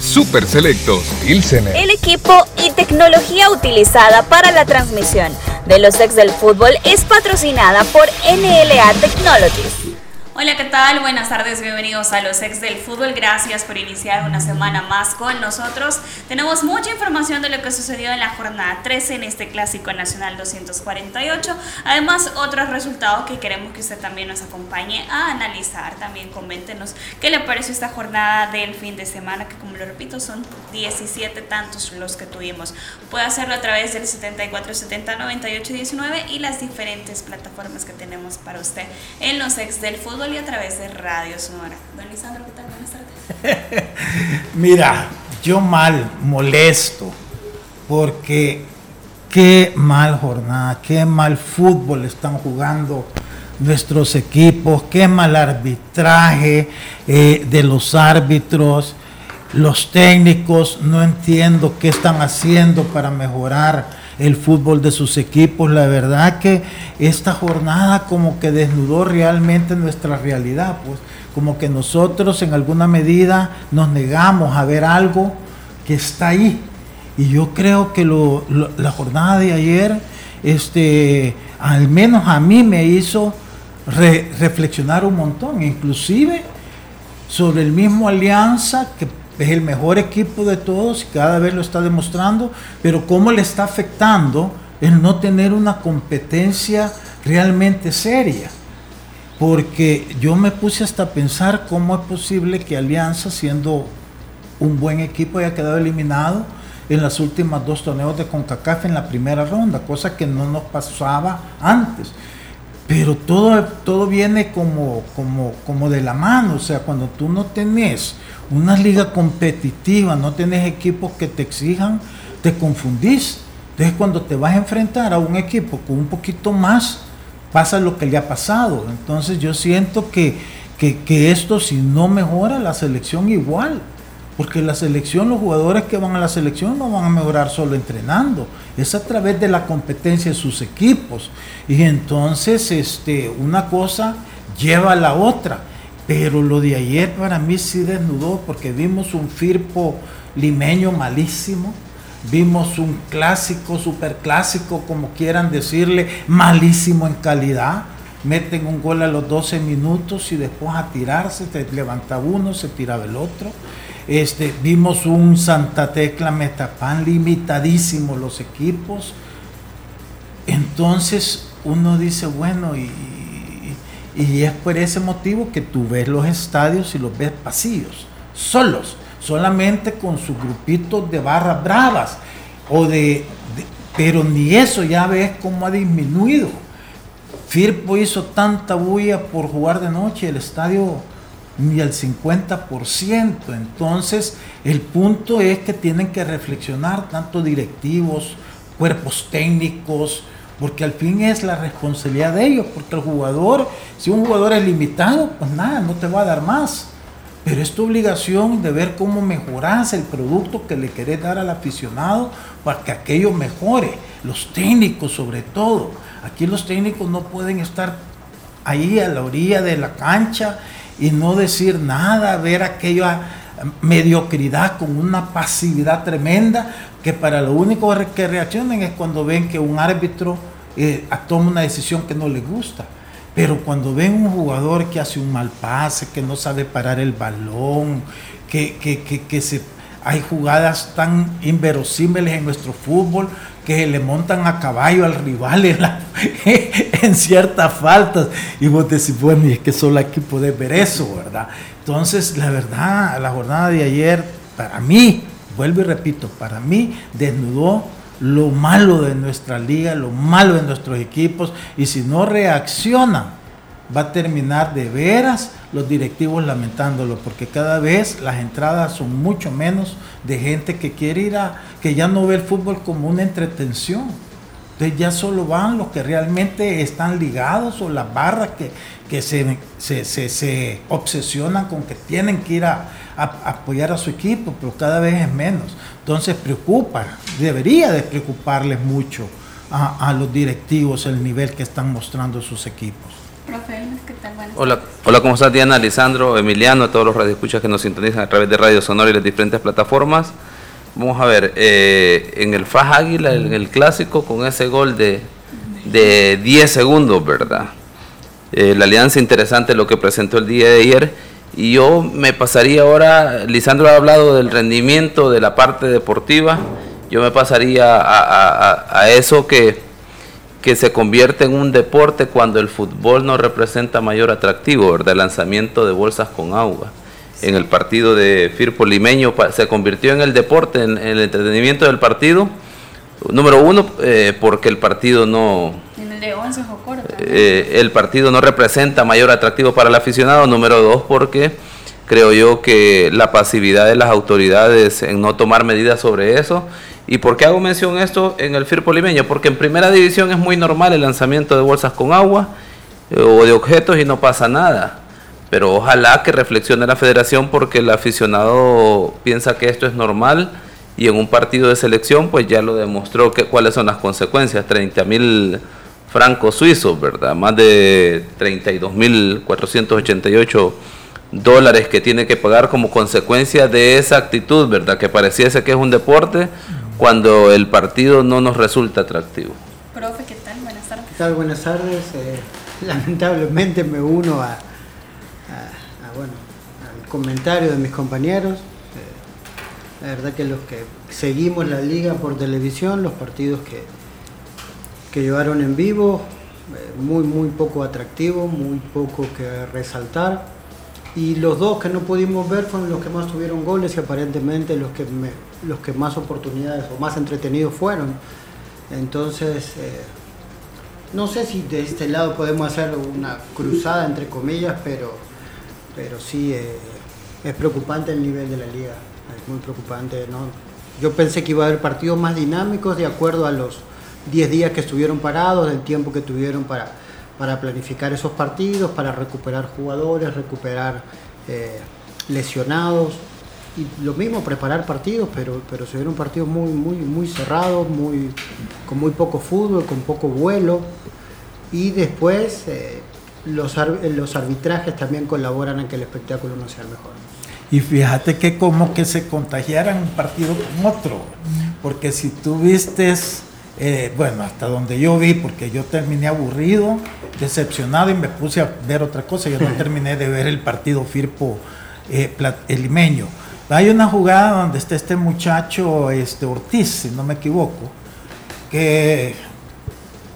Super Selectos. El equipo y tecnología utilizada para la transmisión de los ex del fútbol es patrocinada por NLA Technologies. Hola, ¿qué tal? Buenas tardes, bienvenidos a los ex del fútbol. Gracias por iniciar una semana más con nosotros. Tenemos mucha información de lo que sucedió en la jornada 13 en este Clásico Nacional 248. Además, otros resultados que queremos que usted también nos acompañe a analizar. También coméntenos qué le pareció esta jornada del fin de semana, que como lo repito, son 17 tantos los que tuvimos. Puede hacerlo a través del 74 70 98 19 y las diferentes plataformas que tenemos para usted en los ex del fútbol y a través de Radio Sonora. Don Lisandro, ¿qué tal? Buenas tardes. Mira, yo mal, molesto, porque qué mal jornada, qué mal fútbol están jugando nuestros equipos, qué mal arbitraje eh, de los árbitros, los técnicos, no entiendo qué están haciendo para mejorar el fútbol de sus equipos. La verdad que esta jornada como que desnudó realmente nuestra realidad, pues como que nosotros en alguna medida nos negamos a ver algo que está ahí. Y yo creo que la jornada de ayer, este, al menos a mí me hizo reflexionar un montón, inclusive sobre el mismo Alianza que es el mejor equipo de todos y cada vez lo está demostrando, pero cómo le está afectando el no tener una competencia realmente seria. Porque yo me puse hasta a pensar cómo es posible que Alianza, siendo un buen equipo, haya quedado eliminado en las últimas dos torneos de CONCACAF en la primera ronda, cosa que no nos pasaba antes. Pero todo, todo viene como, como, como de la mano, o sea, cuando tú no tenés una liga competitiva, no tenés equipos que te exijan, te confundís. Entonces cuando te vas a enfrentar a un equipo con un poquito más, pasa lo que le ha pasado. Entonces yo siento que, que, esto si no mejora la selección igual. Porque la selección, los jugadores que van a la selección no van a mejorar solo entrenando, es a través de la competencia de sus equipos. Y entonces este, una cosa lleva a la otra. Pero lo de ayer para mí sí desnudó porque vimos un Firpo limeño malísimo, vimos un clásico, super clásico, como quieran decirle, malísimo en calidad. Meten un gol a los 12 minutos y después a tirarse, se levanta uno, se tiraba el otro. Este, vimos un Santa Tecla Metapan limitadísimo los equipos. Entonces uno dice, bueno, y, es por ese motivo que tú ves los estadios y los ves vacíos, solos, solamente con sus grupitos de barras bravas. O de, pero ni eso ya ves cómo ha disminuido. Firpo hizo tanta bulla por jugar de noche, el estadio ni al 50%. Entonces, el punto es que tienen que reflexionar tanto directivos, cuerpos técnicos, porque al fin es la responsabilidad de ellos, porque el jugador, si un jugador es limitado, pues nada, no te va a dar más. Pero es tu obligación de ver cómo mejoras el producto que le querés dar al aficionado para que aquello mejore. Los técnicos sobre todo. Aquí los técnicos no pueden estar ahí a la orilla de la cancha y no decir nada, ver aquella mediocridad con una pasividad tremenda, que para lo único que reaccionen es cuando ven que un árbitro eh, toma una decisión que no le gusta. Pero cuando ven un jugador que hace un mal pase, que no sabe parar el balón, que, que, se, hay jugadas tan inverosímiles en nuestro fútbol que le montan a caballo al rival en, ciertas faltas. Y vos decís, bueno, y es que solo aquí podés ver eso, ¿verdad? Entonces, la verdad, la jornada de ayer, para mí, vuelvo y repito, para mí desnudó lo malo de nuestra liga, lo malo de nuestros equipos, y si no reaccionan va a terminar de veras los directivos lamentándolo, porque cada vez las entradas son mucho menos de gente que quiere ir a, que ya no ve el fútbol como una entretención. Entonces ya solo van los que realmente están ligados o las barras que, que se, se, obsesionan con que tienen que ir a, apoyar a su equipo, pero cada vez es menos. Entonces preocupa, debería de preocuparles mucho a, a los directivos el nivel que están mostrando sus equipos. Hola, hola, ¿cómo estás Diana, Lisandro, Emiliano, a todos los radioescuchas que nos sintonizan a través de Radio Sonora y las diferentes plataformas? Vamos a ver, eh, en el Faj Águila, en el clásico, con ese gol de, de 10 segundos, ¿verdad? Eh, la alianza interesante lo que presentó el día de ayer. Y yo me pasaría ahora, Lisandro ha hablado del rendimiento de la parte deportiva, yo me pasaría a, a eso que que se convierte en un deporte cuando el fútbol no representa mayor atractivo, ¿verdad? El lanzamiento de bolsas con agua. En el partido de Firpo Limeño se convirtió en el deporte, en, el entretenimiento del partido. Número uno, eh, porque el partido no... En el de 11 eh, El partido no representa mayor atractivo para el aficionado. Número dos, porque creo yo que la pasividad de las autoridades en no tomar medidas sobre eso ¿Y por qué hago mención esto en el Firpo Limeño? Porque en primera división es muy normal el lanzamiento de bolsas con agua eh, o de objetos y no pasa nada. Pero ojalá que reflexione la federación porque el aficionado piensa que esto es normal y en un partido de selección pues ya lo demostró que, cuáles son las consecuencias. 30 mil francos suizos, ¿verdad? Más de 32 mil 488 dólares que tiene que pagar como consecuencia de esa actitud, ¿verdad? Que pareciese que es un deporte cuando el partido no nos resulta atractivo. Profe, ¿qué tal? Buenas tardes. ¿Qué tal? Buenas tardes. Eh, lamentablemente me uno a, bueno, al comentario de mis compañeros. Eh, la verdad que los que seguimos la liga por televisión, los partidos que, que llevaron en vivo, eh, muy, muy poco atractivo, muy poco que resaltar y los dos que no pudimos ver fueron los que más tuvieron goles y aparentemente los que, los que más oportunidades o más entretenidos fueron. Entonces, eh, no sé si de este lado podemos hacer una cruzada entre comillas, pero, pero sí eh, es preocupante el nivel de la liga, es muy preocupante. ¿no? Yo pensé que iba a haber partidos más dinámicos de acuerdo a los 10 días que estuvieron parados, del tiempo que tuvieron para para planificar esos partidos, para recuperar jugadores, recuperar eh, lesionados y lo mismo preparar partidos, pero, pero se vieron partidos muy, muy, muy cerrados, muy, con muy poco fútbol, con poco vuelo y después eh, los, los arbitrajes también colaboran a que el espectáculo no sea el mejor. Y fíjate que como que se contagiaran un partido con otro, porque si tú vistes eh, bueno, hasta donde yo vi, porque yo terminé aburrido, decepcionado y me puse a ver otra cosa. Yo no terminé de ver el partido Firpo eh, Limeño. Hay una jugada donde está este muchacho este, Ortiz, si no me equivoco, que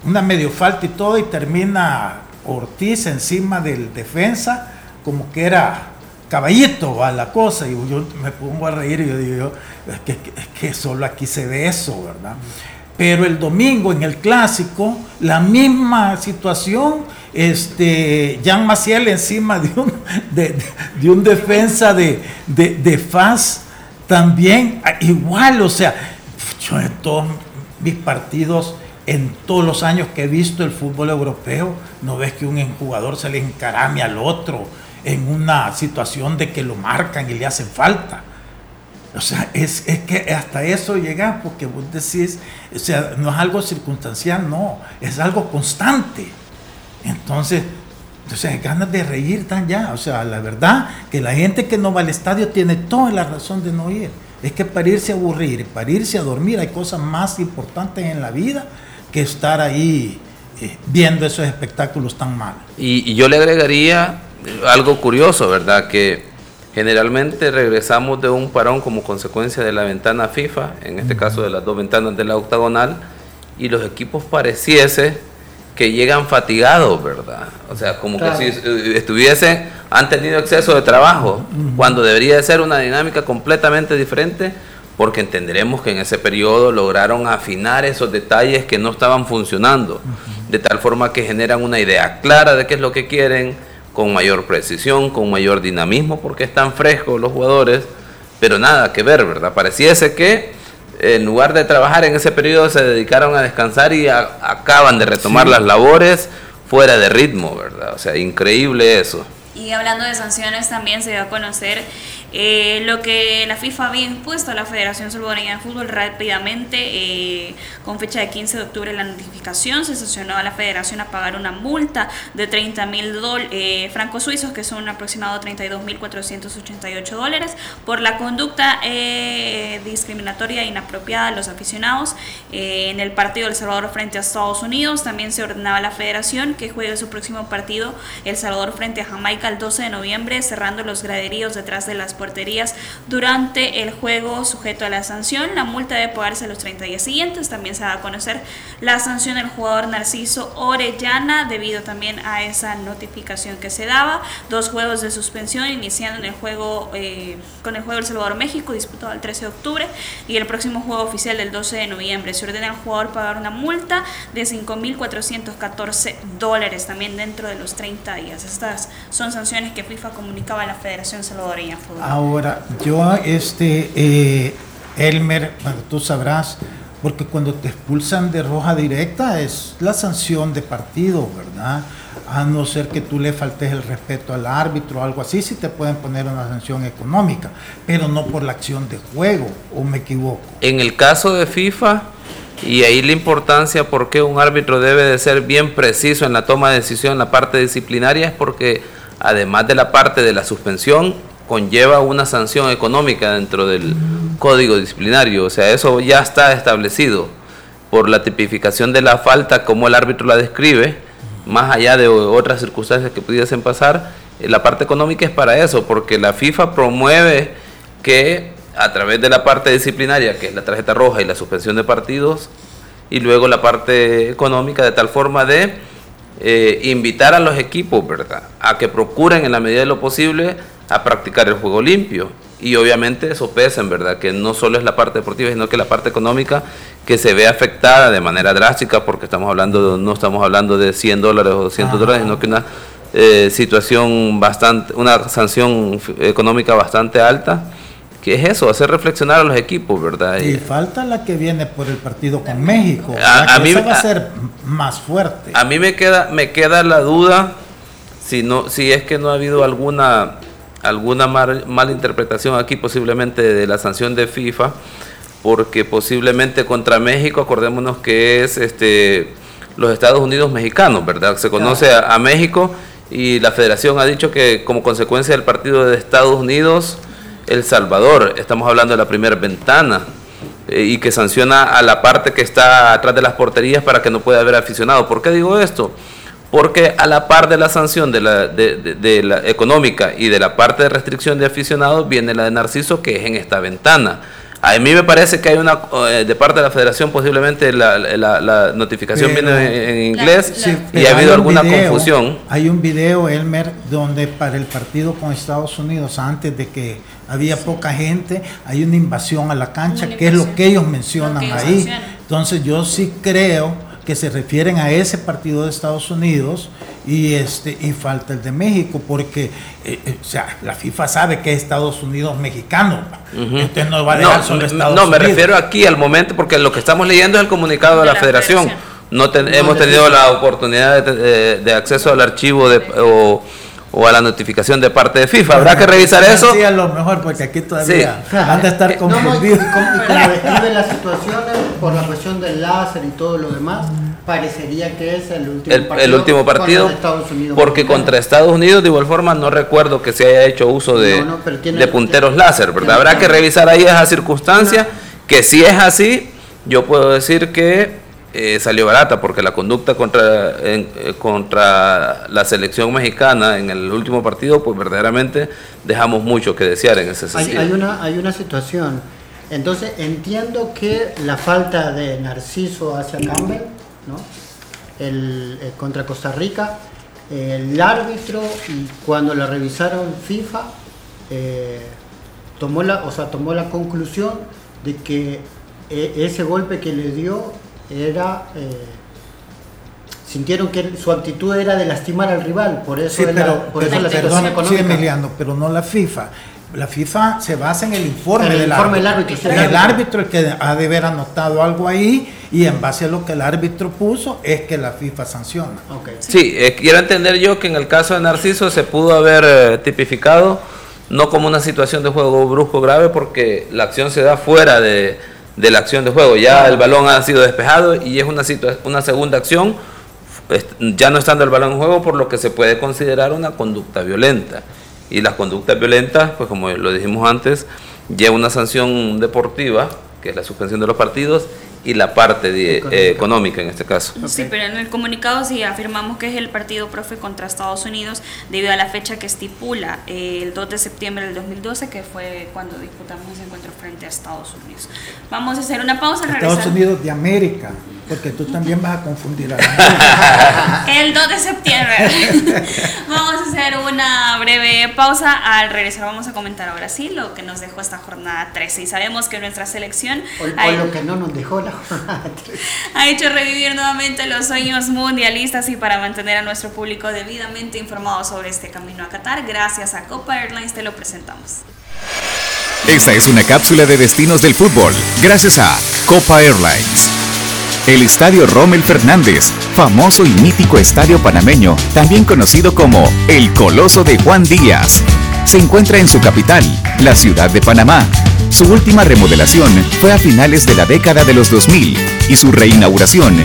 una medio falta y todo, y termina Ortiz encima del defensa, como que era caballito a la cosa, y yo me pongo a reír y yo digo, es que, es que solo aquí se ve eso, ¿verdad? Pero el domingo en el clásico, la misma situación, este, Jean Maciel encima de un, de, un defensa de, de, Faz, también ah, igual, o sea, yo en todos mis partidos, en todos los años que he visto el fútbol europeo, no ves que un jugador se le encarame al otro en una situación de que lo marcan y le hacen falta. O sea, es, que hasta eso llega porque vos decís, o sea, no es algo circunstancial, no, es algo constante. Entonces, sea, ganas de reír tan ya. O sea, la verdad que la gente que no va al estadio tiene toda la razón de no ir. Es que para irse a aburrir, para irse a dormir, hay cosas más importantes en la vida que estar ahí eh, viendo esos espectáculos tan mal. y yo le agregaría algo curioso, ¿verdad? Que Generalmente regresamos de un parón como consecuencia de la ventana FIFA, en este caso de las dos ventanas de la octagonal, y los equipos pareciese que llegan fatigados, ¿verdad? O sea, como que si estuviesen, han tenido exceso de trabajo, cuando debería de ser una dinámica completamente diferente, porque entenderemos que en ese periodo lograron afinar esos detalles que no estaban funcionando. de tal forma que generan una idea clara de qué es lo que quieren, con mayor precisión, con mayor dinamismo, porque están frescos los jugadores, pero nada que ver, ¿verdad? Pareciese que en lugar de trabajar en ese periodo se dedicaron a descansar y acaban de retomar las labores fuera de ritmo, ¿verdad? O sea, increíble eso. Y hablando de sanciones, también se dio a conocer eh, lo que la FIFA había impuesto a la Federación Salvadoreña de Fútbol rápidamente, eh, con fecha de 15 de octubre, la notificación se sancionó a la Federación a pagar una multa de 30 mil eh, francos suizos, que son aproximadamente 32 mil 488 dólares, por la conducta discriminatoria e inapropiada de los aficionados en el partido del Salvador frente a Estados Unidos. También se ordenaba a la Federación que juegue su próximo partido El Salvador frente a Jamaica el 12 de noviembre, cerrando los graderíos detrás de las porterías durante el juego sujeto a la sanción. La multa debe pagarse los 30 días siguientes. También se va a conocer la sanción del jugador Narciso Orellana debido también a esa notificación que se daba. Dos juegos de suspensión iniciando en el juego eh, con el juego El Salvador México disputado el 13 de octubre y el próximo juego oficial del 12 de noviembre. Se ordena al jugador pagar una multa de 5.414 dólares también dentro de los 30 días. Estas son sanciones que FIFA comunicaba a la Federación Salvadoreña de Fútbol. Ahora, yo, este, eh, Elmer, tú sabrás, porque cuando te expulsan de roja directa es la sanción de partido, ¿verdad? A no ser que tú le faltes el respeto al árbitro o algo así, sí te pueden poner una sanción económica, pero no por la acción de juego, o me equivoco. En el caso de FIFA, y ahí la importancia por qué un árbitro debe de ser bien preciso en la toma de decisión en la parte disciplinaria es porque además de la parte de la suspensión, conlleva una sanción económica dentro del código disciplinario. O sea, eso ya está establecido por la tipificación de la falta, como el árbitro la describe, más allá de otras circunstancias que pudiesen pasar. Eh, la parte económica es para eso, porque la FIFA promueve que a través de la parte disciplinaria, que es la tarjeta roja y la suspensión de partidos, y luego la parte económica, de tal forma de eh, invitar a los equipos, ¿verdad?, a que procuren en la medida de lo posible a practicar el juego limpio. Y obviamente eso pesa, en verdad, que no solo es la parte deportiva, sino que la parte económica que se ve afectada de manera drástica, porque estamos hablando, no estamos hablando de 100 dólares o 200 dólares, sino que una eh, situación bastante, una sanción económica bastante alta. que es eso? Hacer reflexionar a los equipos, ¿verdad? Y falta la que viene por el partido con México. A, mí va a ser más fuerte. A mí me queda, me queda la duda si no, si es que no ha habido alguna alguna mala interpretación aquí posiblemente de la sanción de FIFA, porque posiblemente contra México, acordémonos que es este los Estados Unidos mexicanos, ¿verdad? Se conoce a, México y la federación ha dicho que como consecuencia del partido de Estados Unidos, El Salvador, estamos hablando de la primera ventana, eh, y que sanciona a la parte que está atrás de las porterías para que no pueda haber aficionado. ¿Por qué digo esto? Porque a la par de la sanción de la, de, la económica y de la parte de restricción de aficionados viene la de Narciso que es en esta ventana. A mí me parece que hay una, eh, de parte de la federación posiblemente la, notificación viene en inglés y ha habido alguna confusión. Hay un video, Elmer, donde para el partido con Estados Unidos, antes de que había poca gente, hay una invasión a la cancha, que es lo que ellos mencionan ahí. Entonces yo sí creo que se refieren a ese partido de Estados Unidos y este y falta el de México porque eh, eh, o sea la FIFA sabe que es Estados Unidos mexicano usted no va a dejar solo Estados no me refiero aquí al momento porque lo que estamos leyendo es el comunicado de, la, Federación. no, hemos tenido la oportunidad de, acceso al archivo de o, o a la notificación de parte de FIFA. Habrá que revisar eso. Sí, a lo mejor, porque aquí todavía van a estar confundidos. No, y, como describe las situaciones, por la cuestión del láser y todo lo demás, parecería que es el último el, partido. El último partido, porque contra Estados Unidos, de igual forma, no recuerdo que se haya hecho uso de, de punteros láser, ¿verdad? Habrá que revisar ahí esa circunstancia, que si es así, yo puedo decir que eh, salió barata porque la conducta contra, eh, contra la selección mexicana en el último partido, pues verdaderamente dejamos mucho que desear en ese sentido. Hay, una, hay una situación. Entonces entiendo que la falta de Narciso hacia Campbell, ¿no? el, eh, contra Costa Rica, el árbitro y cuando la revisaron FIFA tomó la, o sea, tomó la conclusión de que ese golpe que le dio era, eh, sintieron que su actitud era de lastimar al rival, por eso, sí, pero, por eso la situación económica. Sí, Emiliano, pero no la FIFA. La FIFA se basa en el informe, del, informe árbitro. Del árbitro. El árbitro el que ha de haber anotado algo ahí y en base a lo que el árbitro puso es que la FIFA sanciona. Okay. Sí, eh, quiero entender yo que en el caso de Narciso se pudo haber eh, tipificado no como una situación de juego brusco grave porque la acción se da fuera de, de la acción de juego. Ya el balón ha sido despejado y es una, una segunda acción ya no estando el balón en juego, por lo que se puede considerar una conducta violenta. Y las conductas violentas, pues como lo dijimos antes, lleva una sanción deportiva, que es la suspensión de los partidos, y la parte de, eh, económica en este caso. Sí, pero en el comunicado sí afirmamos que es el partido profe contra Estados Unidos debido a la fecha que estipula eh, el 2 de septiembre del 2012, que fue cuando disputamos ese encuentro frente a Estados Unidos. Vamos a hacer una pausa. Estados Unidos de América. Porque tú también vas a confundir a la El 2 de septiembre. vamos hacer una breve pausa. Al regresar vamos a comentar ahora sí lo que nos dejó esta jornada 13. Y sabemos que nuestra selección... O, lo que no nos dejó la jornada 13. Ha hecho revivir nuevamente los sueños mundialistas y para mantener a nuestro público debidamente informado sobre este camino a Qatar, gracias a Copa Airlines te lo presentamos. Esta es una cápsula de destinos del fútbol, gracias a Copa Airlines. El Estadio Rommel Fernández, famoso y mítico estadio panameño, también conocido como el Coloso de Juan Díaz, se encuentra en su capital, la ciudad de Panamá. Su última remodelación fue a finales de la década de los 2000 y su reinauguración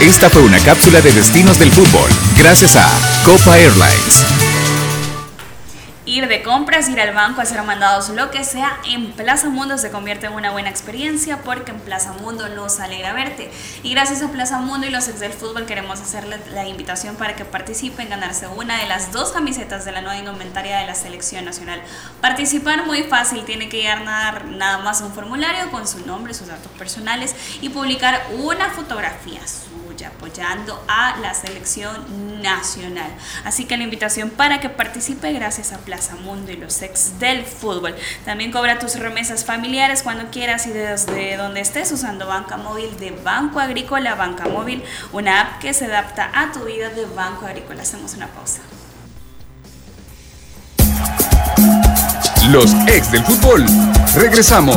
Esta fue una cápsula de destinos del fútbol, gracias a Copa Airlines ir de compras, ir al banco, hacer mandados, lo que sea, en Plaza Mundo se convierte en una buena experiencia porque en Plaza Mundo nos alegra verte. Y gracias a Plaza Mundo y los ex del fútbol queremos hacerle la invitación para que participen, ganarse una de las dos camisetas de la nueva indumentaria de la selección nacional. Participar muy fácil, tiene que llenar nada más un formulario con su nombre, sus datos personales y publicar una fotografía apoyando a la selección nacional. Así que la invitación para que participe gracias a Plaza Mundo y los ex del fútbol. También cobra tus remesas familiares cuando quieras y desde donde estés usando banca móvil de Banco Agrícola, Banca Móvil, una app que se adapta a tu vida de Banco Agrícola. Hacemos una pausa. Los ex del fútbol. Regresamos.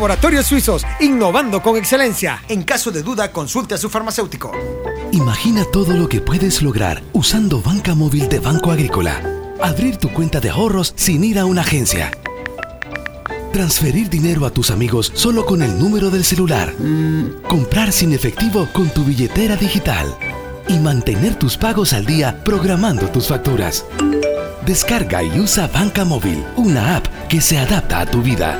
Laboratorios Suizos, innovando con excelencia. En caso de duda, consulte a su farmacéutico. Imagina todo lo que puedes lograr usando banca móvil de Banco Agrícola. Abrir tu cuenta de ahorros sin ir a una agencia. Transferir dinero a tus amigos solo con el número del celular. Comprar sin efectivo con tu billetera digital. Y mantener tus pagos al día programando tus facturas. Descarga y usa Banca Móvil, una app que se adapta a tu vida.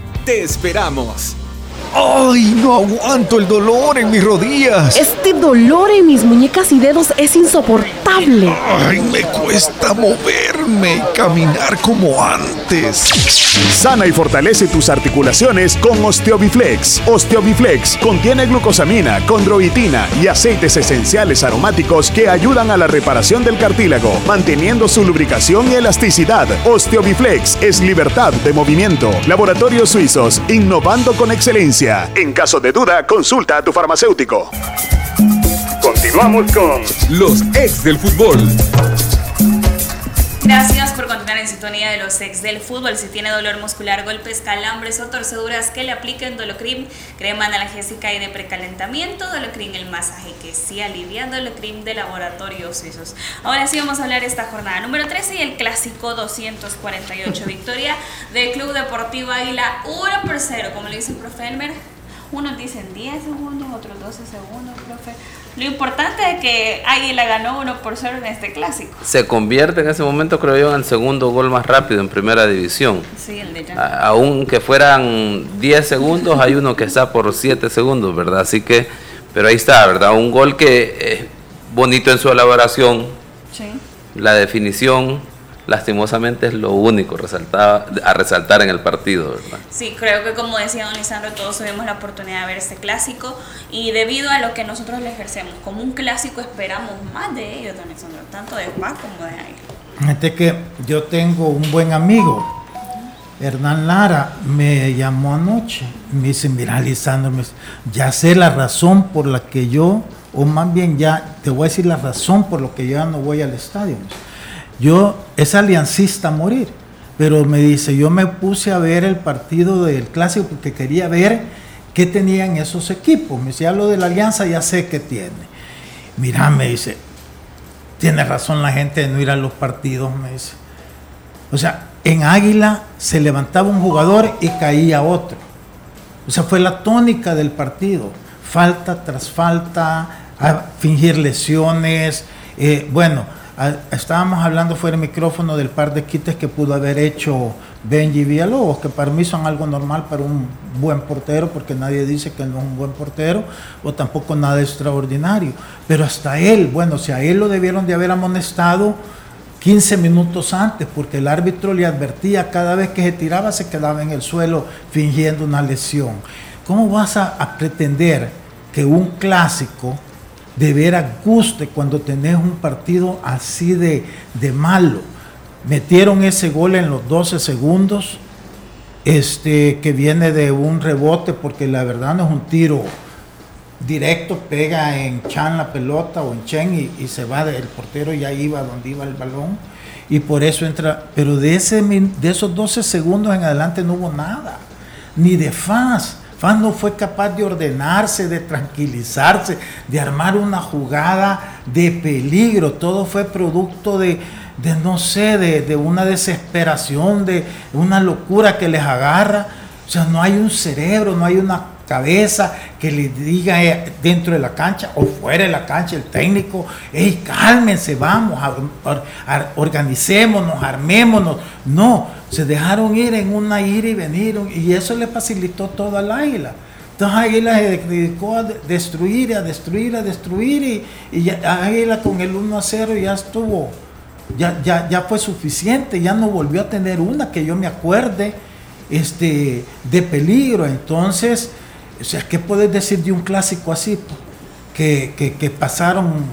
Te esperamos. ¡Ay, no aguanto el dolor en mis rodillas! Este dolor en mis muñecas y dedos es insoportable. ¡Ay, me cuesta moverme y caminar como antes! Sana y fortalece tus articulaciones con Osteobiflex. Osteobiflex contiene glucosamina, condroitina y aceites esenciales aromáticos que ayudan a la reparación del cartílago, manteniendo su lubricación y elasticidad. Osteobiflex es libertad de movimiento. Laboratorios Suizos, innovando con excelencia. En caso de duda, consulta a tu farmacéutico. Continuamos con los ex del fútbol. Gracias por continuar en sintonía de los ex del fútbol. Si tiene dolor muscular, golpes, calambres o torceduras, que le apliquen Dolocrim, crema analgésica y de precalentamiento. Dolocrim, el masaje que sí alivia. Dolocrim de laboratorios suizos. Ahora sí vamos a hablar esta jornada número 13 y el clásico 248. Victoria del Club Deportivo Águila 1 por 0. Como le dice el profe Elmer, unos dicen 10 segundos, otros 12 segundos, profe. Lo importante es que Águila ganó 1 por 0 en este clásico. Se convierte en ese momento, creo yo, en el segundo gol más rápido en primera división. Sí, el de Aunque fueran 10 segundos, hay uno que está por 7 segundos, ¿verdad? Así que, pero ahí está, ¿verdad? Un gol que es bonito en su elaboración. Sí. La definición, lastimosamente es lo único a resaltar en el partido, ¿verdad? Sí, creo que como decía don Lisandro, todos tuvimos la oportunidad de ver este clásico y debido a lo que nosotros le ejercemos como un clásico esperamos más de ellos, don Lisandro, tanto de Paz como de ahí. Fíjate que yo tengo un buen amigo, Hernán Lara, me llamó anoche, me dice, mira Lisandro, ya sé la razón por la que yo, o más bien ya te voy a decir la razón por la que yo ya no voy al estadio. Yo es aliancista morir, pero me dice, yo me puse a ver el partido del clásico porque quería ver qué tenían esos equipos. Me decía, lo de la alianza ya sé qué tiene. Mira, me dice, tiene razón la gente de no ir a los partidos, me dice. O sea, en Águila se levantaba un jugador y caía otro. O sea, fue la tónica del partido. Falta tras falta, a fingir lesiones. Eh, bueno, estábamos hablando fuera del micrófono del par de quites que pudo haber hecho Benji Villalobos, que para mí son algo normal para un buen portero, porque nadie dice que no es un buen portero, o tampoco nada extraordinario. Pero hasta él, bueno, si a él lo debieron de haber amonestado 15 minutos antes, porque el árbitro le advertía cada vez que se tiraba se quedaba en el suelo fingiendo una lesión. ¿Cómo vas a pretender que un clásico de ver a guste cuando tenés un partido así de, de malo. Metieron ese gol en los 12 segundos, este, que viene de un rebote, porque la verdad no es un tiro directo, pega en Chan la pelota o en Chen y, se va, el portero ya iba donde iba el balón, y por eso entra, pero de, ese, de esos 12 segundos en adelante no hubo nada, ni de faz Fan no fue capaz de ordenarse, de tranquilizarse, de armar una jugada de peligro. Todo fue producto de, no sé, de, de, una desesperación, de una locura que les agarra. O sea, no hay un cerebro, no hay una cabeza que le diga eh, dentro de la cancha o fuera de la cancha el técnico, hey, cálmense, vamos, organicémonos, armémonos. No, se dejaron ir en una ir y venir y eso le facilitó todo al águila. Entonces Águila se dedicó a destruir, a destruir, a destruir y, y Águila con el 1 a 0 ya estuvo, ya, ya, ya fue suficiente, ya no volvió a tener una que yo me acuerde este, de peligro. Entonces, o sea, ¿qué puedes decir de un clásico así? Que, pasaron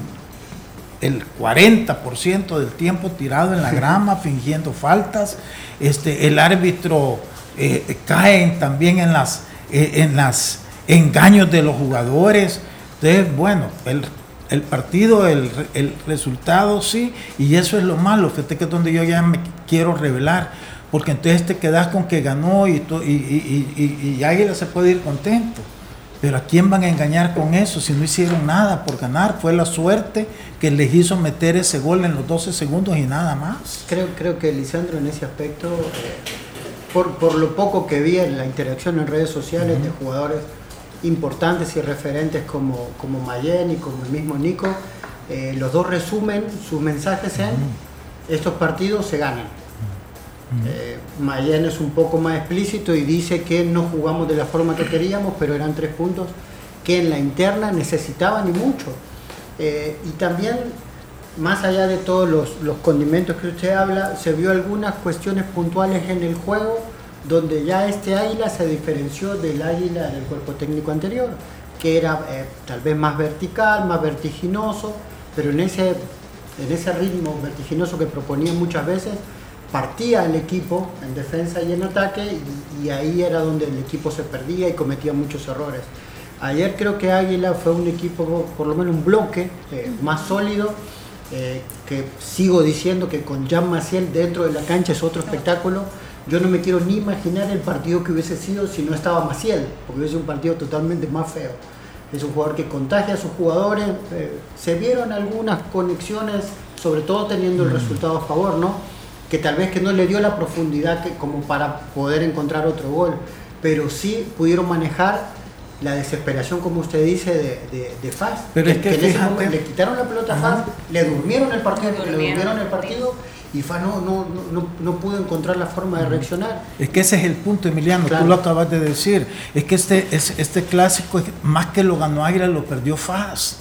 el 40% del tiempo tirado en la grama, fingiendo faltas. Este, el árbitro eh, cae también en las, eh, en las engaños de los jugadores. Entonces, bueno, el, partido, el, el, resultado sí, y eso es lo malo, fíjate que es donde yo ya me quiero revelar porque entonces te quedas con que ganó y, y, y, Águila se puede ir contento. Pero ¿a quién van a engañar con eso si no hicieron nada por ganar? Fue la suerte que les hizo meter ese gol en los 12 segundos y nada más. Creo, creo que Lisandro en ese aspecto, eh, por, lo poco que vi en la interacción en redes sociales de jugadores importantes y referentes como, como Mayen y como el mismo Nico, eh, los dos resumen sus mensajes en estos partidos se ganan. Eh, Mayen es un poco más explícito y dice que no jugamos de la forma que queríamos, pero eran tres puntos que en la interna necesitaban y mucho. Eh, y también, más allá de todos los, los, condimentos que usted habla, se vio algunas cuestiones puntuales en el juego donde ya este águila se diferenció del águila del cuerpo técnico anterior, que era eh, tal vez más vertical, más vertiginoso, pero en ese, en ese ritmo vertiginoso que proponía muchas veces, partía el equipo en defensa y en ataque y, ahí era donde el equipo se perdía y cometía muchos errores. Ayer creo que Águila fue un equipo, por lo menos un bloque eh, más sólido, eh, que sigo diciendo que con Jan Maciel dentro de la cancha es otro espectáculo. Yo no me quiero ni imaginar el partido que hubiese sido si no estaba Maciel, porque hubiese un partido totalmente más feo. Es un jugador que contagia a sus jugadores. Eh, se vieron algunas conexiones, sobre todo teniendo el resultado a favor, ¿no? Que tal vez que no le dio la profundidad que, como para poder encontrar otro gol, pero sí pudieron manejar la desesperación, como usted dice, de, de, Faz. Pero es que, le quitaron la pelota a Faz, le durmieron el partido, le durmieron el partido y Faz no, no, no, no, pudo encontrar la forma de reaccionar. Es que ese es el punto, Emiliano, tú lo acabas de decir. Es que este, este clásico, más que lo ganó Águila, lo perdió Faz.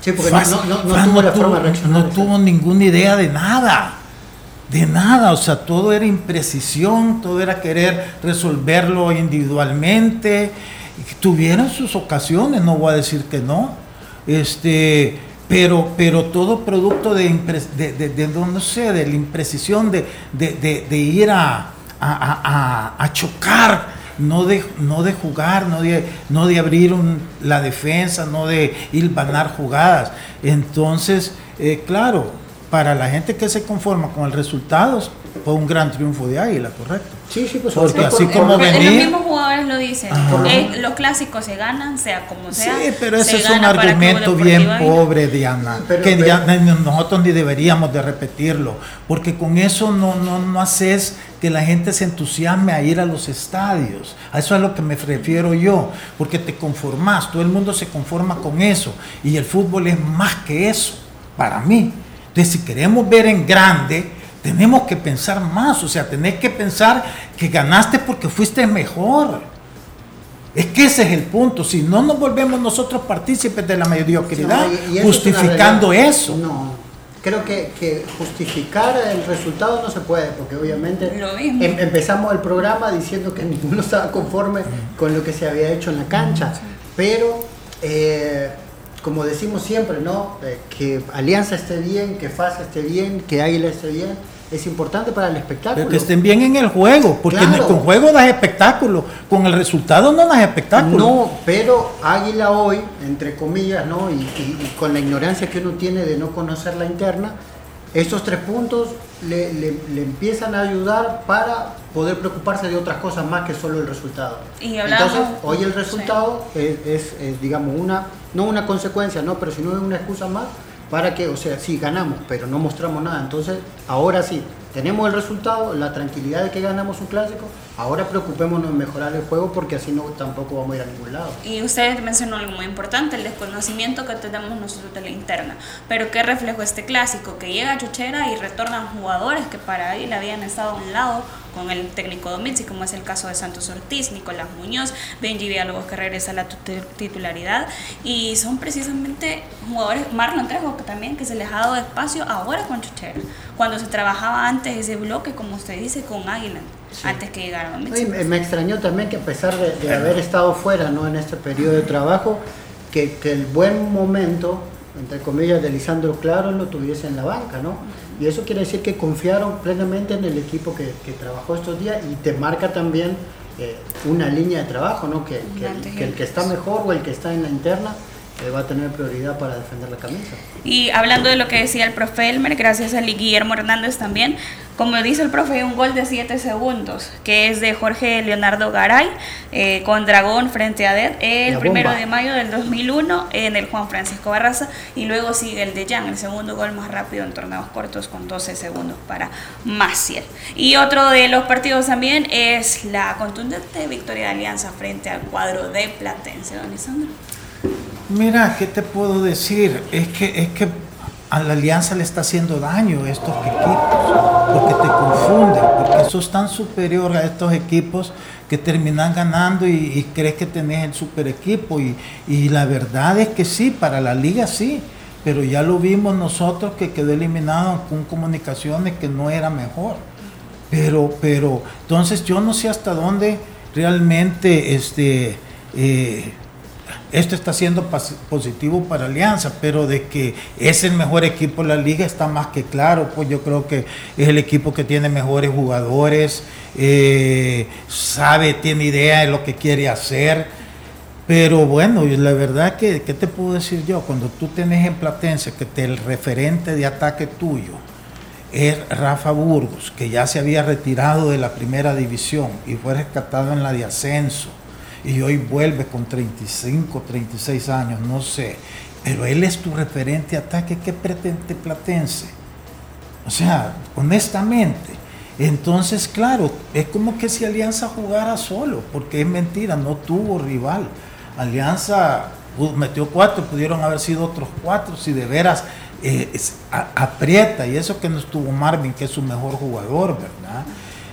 Sí, porque no, tuvo la forma de reaccionar. No tuvo ninguna idea de nada de nada, o sea, todo era imprecisión, todo era querer resolverlo individualmente. Tuvieron sus ocasiones, no voy a decir que no, este, pero, pero todo producto de, de, no sé, de la imprecisión, de, ir a, a, chocar, no de, no de jugar, no de, no de abrir la defensa, no de ir ganar jugadas. Entonces, eh, claro, para la gente que se conforma con el resultado, fue un gran triunfo de Águila, ¿correcto? Sí, sí, pues porque así como venía, Los mismos jugadores lo dicen. Eh, los clásicos se ganan, sea como sea. Sí, pero ese es un argumento bien pobre, Diana, que nosotros ni deberíamos de repetirlo, porque con eso no, no, no haces que la gente se entusiasme a ir a los estadios. A eso es a lo que me refiero yo, porque te conformas, todo el mundo se conforma con eso, y el fútbol es más que eso, para mí. Entonces, si queremos ver en grande, tenemos que pensar más, o sea, tenés que pensar que ganaste porque fuiste mejor. Es que ese es el punto. Si no nos volvemos nosotros partícipes de la mediocridad, justificando eso. No, creo que, justificar el resultado no se puede, porque obviamente em, empezamos el programa diciendo que ninguno estaba conforme con lo que se había hecho en la cancha, pero eh, como decimos siempre, ¿no? Eh, que Alianza esté bien, que FASA esté bien, que Águila esté bien, es importante para el espectáculo. Pero que estén bien en el juego, porque con juego das espectáculo, con el resultado no das espectáculo. No, pero Águila hoy, entre comillas, ¿no? Y, con la ignorancia que uno tiene de no conocer la interna, estos tres puntos le, empiezan a ayudar para poder preocuparse de otras cosas más que solo el resultado. Y Entonces, hoy el resultado es, digamos, una no una consecuencia, no, pero si no es una excusa más para que, o sea, sí, ganamos, pero no mostramos nada. Entonces, ahora sí, tenemos el resultado, la tranquilidad de que ganamos un clásico, ahora preocupémonos en mejorar el juego porque así no tampoco vamos a ir a ningún lado. Y usted mencionó algo muy importante, el desconocimiento que tenemos nosotros de la interna. Pero ¿qué reflejo este clásico? Que llega a Chuchera y retornan jugadores que para le habían estado a un lado con el técnico Domínguez, como es el caso de Santos Ortiz, Nicolás Muñoz, Benji Villalobos que regresa a la titularidad y son precisamente jugadores, Marlon Trejo que también que se les ha dado espacio ahora con Chuchera, cuando se trabajaba antes ese bloque, como usted dice, con Águila. Antes que llegara Domínguez. me extrañó también que a pesar de, haber estado fuera ¿no? en este periodo de trabajo, que, que el buen momento entre comillas, de Lisandro Claro lo tuviese en la banca, ¿no? Y eso quiere decir que confiaron plenamente en el equipo que, trabajó estos días y te marca también eh, una línea de trabajo, ¿no? Que, que, el que está mejor o el que está en la interna va a tener prioridad para defender la camisa. Y hablando de lo que decía el profe Elmer, gracias a Guillermo Hernández también, como dice el profe, hay un gol de 7 segundos, que es de Jorge Leonardo Garay eh, con Dragón frente a DED el primero de mayo del 2001 en el Juan Francisco Barraza y luego sigue el de Jan, el segundo gol más rápido en torneos cortos con 12 segundos para Maciel. Y otro de los partidos también es la contundente victoria de Alianza frente al cuadro de Platense, don Isandro. Mira, ¿qué te puedo decir? Es que, es que a la alianza le está haciendo daño estos equipos, porque te confunden, porque sos tan superior a estos equipos que terminan ganando y, crees que tenés el super equipo. Y, y, la verdad es que sí, para la liga sí, pero ya lo vimos nosotros que quedó eliminado con comunicaciones que no era mejor. Pero, pero, entonces yo no sé hasta dónde realmente este, eh, esto está siendo positivo para Alianza, pero de que es el mejor equipo de la liga está más que claro, pues yo creo que es el equipo que tiene mejores jugadores, eh, sabe, tiene idea de lo que quiere hacer, pero bueno, la verdad que, ¿qué te puedo decir yo? Cuando tú tenés en Platense que el referente de ataque tuyo es Rafa Burgos, que ya se había retirado de la primera división y fue rescatado en la de ascenso, y hoy vuelve con 35, 36 años, no sé. Pero él es tu referente ataque, ¿qué pretende Platense? O sea, honestamente. Entonces, claro, es como que si Alianza jugara solo, porque es mentira, no tuvo rival. Alianza metió cuatro, pudieron haber sido otros cuatro, si de veras eh, aprieta, y eso que no estuvo Marvin, que es su mejor jugador, ¿verdad?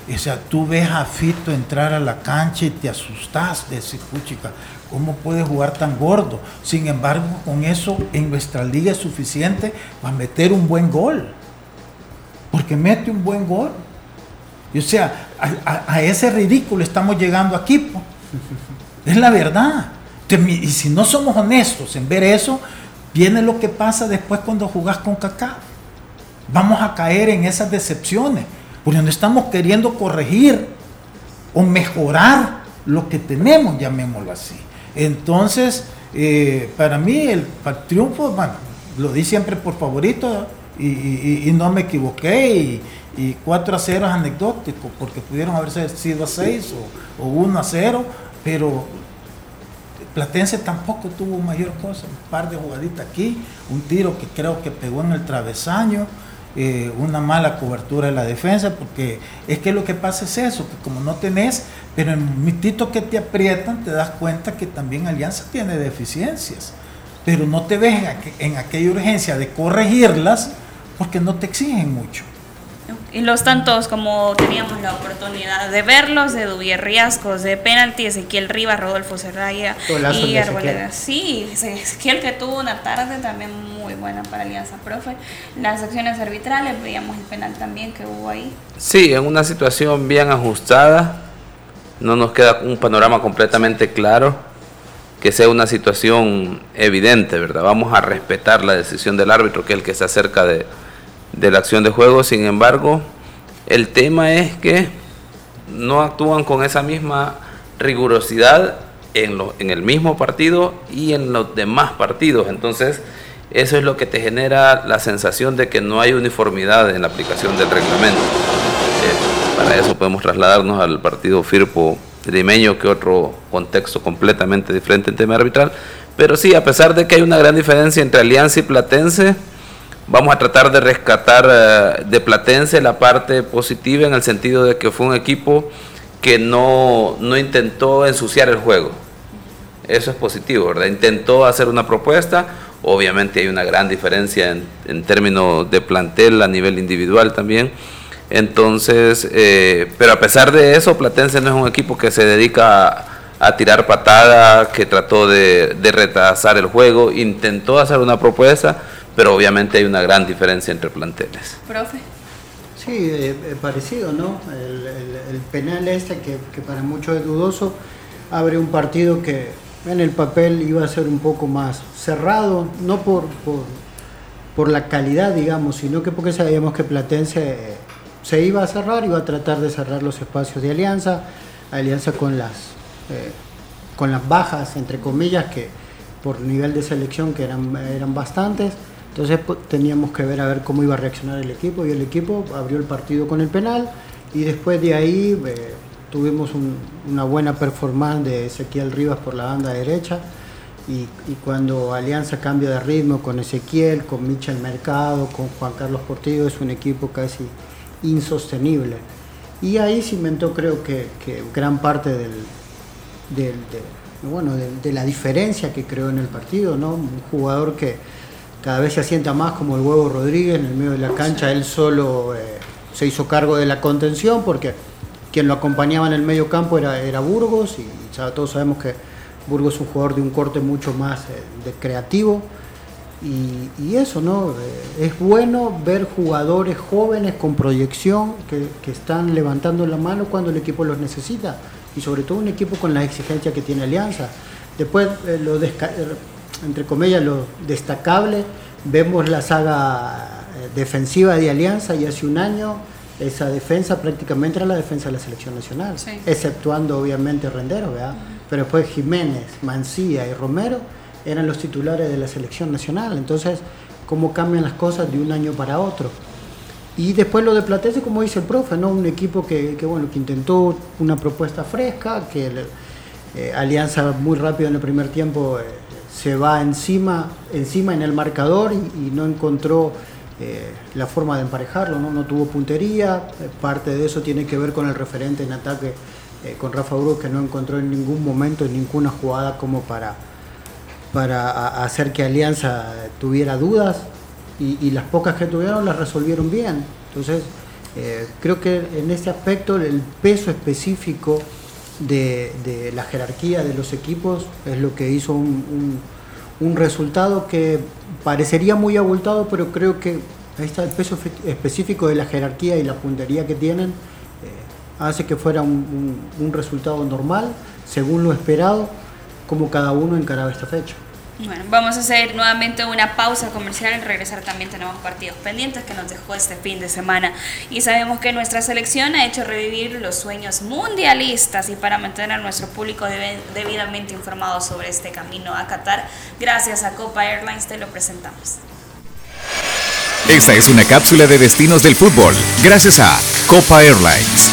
O sea, tú ves a Fito entrar a la cancha y te asustas de decir, puchica, ¿cómo puede jugar tan gordo? Sin embargo, con eso en nuestra liga es suficiente para meter un buen gol. Porque mete un buen gol. Y, o sea, a, ese ridículo estamos llegando aquí. Es la verdad. Y si no somos honestos en ver eso, viene lo que pasa después cuando jugás con Kaká. Vamos a caer en esas decepciones porque no estamos queriendo corregir o mejorar lo que tenemos, llamémoslo así. Entonces, eh, para mí el, triunfo, bueno, lo di siempre por favorito y, no me equivoqué y, 4 a 0 es anecdótico porque pudieron haberse sido a 6 o, o 1 a 0, pero Platense tampoco tuvo mayor cosa, un par de jugaditas aquí, un tiro que creo que pegó en el travesaño, eh, una mala cobertura de la defensa, porque es que lo que pasa es eso, que como no tenés, pero en mitito que te aprietan, te das cuenta que también Alianza tiene deficiencias, pero no te ves en aquella urgencia de corregirlas porque no te exigen mucho y los tantos como teníamos la oportunidad de verlos, de Duvier Riascos, de penalti, Ezequiel Rivas, Rodolfo Serraya y Arboleda. Sí, Ezequiel que tuvo una tarde también muy buena para Alianza Profe. Las acciones arbitrales, veíamos el penal también que hubo ahí. Sí, en una situación bien ajustada, no nos queda un panorama completamente claro, que sea una situación evidente, ¿verdad? Vamos a respetar la decisión del árbitro, que es el que se acerca de de la acción de juego. Sin embargo, el tema es que no actúan con esa misma rigurosidad en, lo, en el mismo partido y en los demás partidos. Entonces, eso es lo que te genera la sensación de que no hay uniformidad en la aplicación del reglamento. Eh, para eso podemos trasladarnos al partido Firpo limeño, que otro contexto completamente diferente en tema arbitral. Pero sí, a pesar de que hay una gran diferencia entre Alianza y Platense, Vamos a tratar de rescatar eh, de Platense la parte positiva en el sentido de que fue un equipo que no, intentó ensuciar el juego. Eso es positivo, ¿verdad? Intentó hacer una propuesta. Obviamente hay una gran diferencia en, términos de plantel a nivel individual también. Entonces, eh, pero a pesar de eso, Platense no es un equipo que se dedica a, tirar patada, que trató de, de retrasar el juego, intentó hacer una propuesta, pero obviamente hay una gran diferencia entre planteles. Profe. Sí, eh, eh, parecido, ¿no? El, penal este, que, para muchos es dudoso, abre un partido que en el papel iba a ser un poco más cerrado, no por, por, la calidad, digamos, sino que porque sabíamos que Platense eh, se iba a cerrar, iba a tratar de cerrar los espacios de Alianza, Alianza con las, con las bajas, entre comillas, que por nivel de selección que eran, eran bastantes entonces pues, teníamos que ver a ver cómo iba a reaccionar el equipo y el equipo abrió el partido con el penal y después de ahí eh, tuvimos una buena performance de Ezequiel Rivas por la banda derecha y, cuando Alianza cambia de ritmo con Ezequiel, con Michel Mercado, con Juan Carlos Portillo es un equipo casi insostenible. Y ahí se inventó creo que, gran parte del, bueno, de, de la diferencia que creó en el partido, ¿no? Un jugador que cada vez se asienta más como el huevo Rodríguez en el medio de la cancha, él solo eh, se hizo cargo de la contención porque quien lo acompañaba en el medio campo era, era Burgos y, todos sabemos que Burgos es un jugador de un corte mucho más eh, creativo y, eso, ¿no? Eh, es bueno ver jugadores jóvenes con proyección que, están levantando la mano cuando el equipo los necesita y sobre todo un equipo con la exigencia que tiene Alianza. Después, lo entre comillas, lo destacable, vemos la saga eh, defensiva de Alianza y hace un año esa defensa prácticamente era la defensa de la selección nacional, exceptuando obviamente Rendero, ¿verdad? Pero después Jiménez, Mancía y Romero eran los titulares de la selección nacional. Entonces, ¿cómo cambian las cosas de un año para otro? Y después lo de Platense, como dice el profe, ¿no? Un equipo que, bueno, que intentó una propuesta fresca, que eh, Alianza muy rápido en el primer tiempo eh, se va encima, encima en el marcador y, no encontró eh, la forma de emparejarlo, ¿no? no tuvo puntería, eh, parte de eso tiene que ver con el referente en ataque eh, con Rafa Uru que no encontró en ningún momento, en ninguna jugada como para, para hacer que Alianza tuviera dudas y, las pocas que tuvieron las resolvieron bien. Entonces, creo que en este aspecto el peso específico de, la jerarquía de los equipos es lo que hizo un, resultado que parecería muy abultado, pero creo que ahí está el peso específico de la jerarquía y la puntería que tienen, eh, hace que fuera un, un resultado normal, según lo esperado, como cada uno encaraba esta fecha. Bueno, vamos a hacer nuevamente una pausa comercial. y regresar también tenemos partidos pendientes que nos dejó este fin de semana. Y sabemos que nuestra selección ha hecho revivir los sueños mundialistas y para mantener a nuestro público debidamente informado sobre este camino a Qatar, gracias a Copa Airlines te lo presentamos. Esta es una cápsula de destinos del fútbol, gracias a Copa Airlines.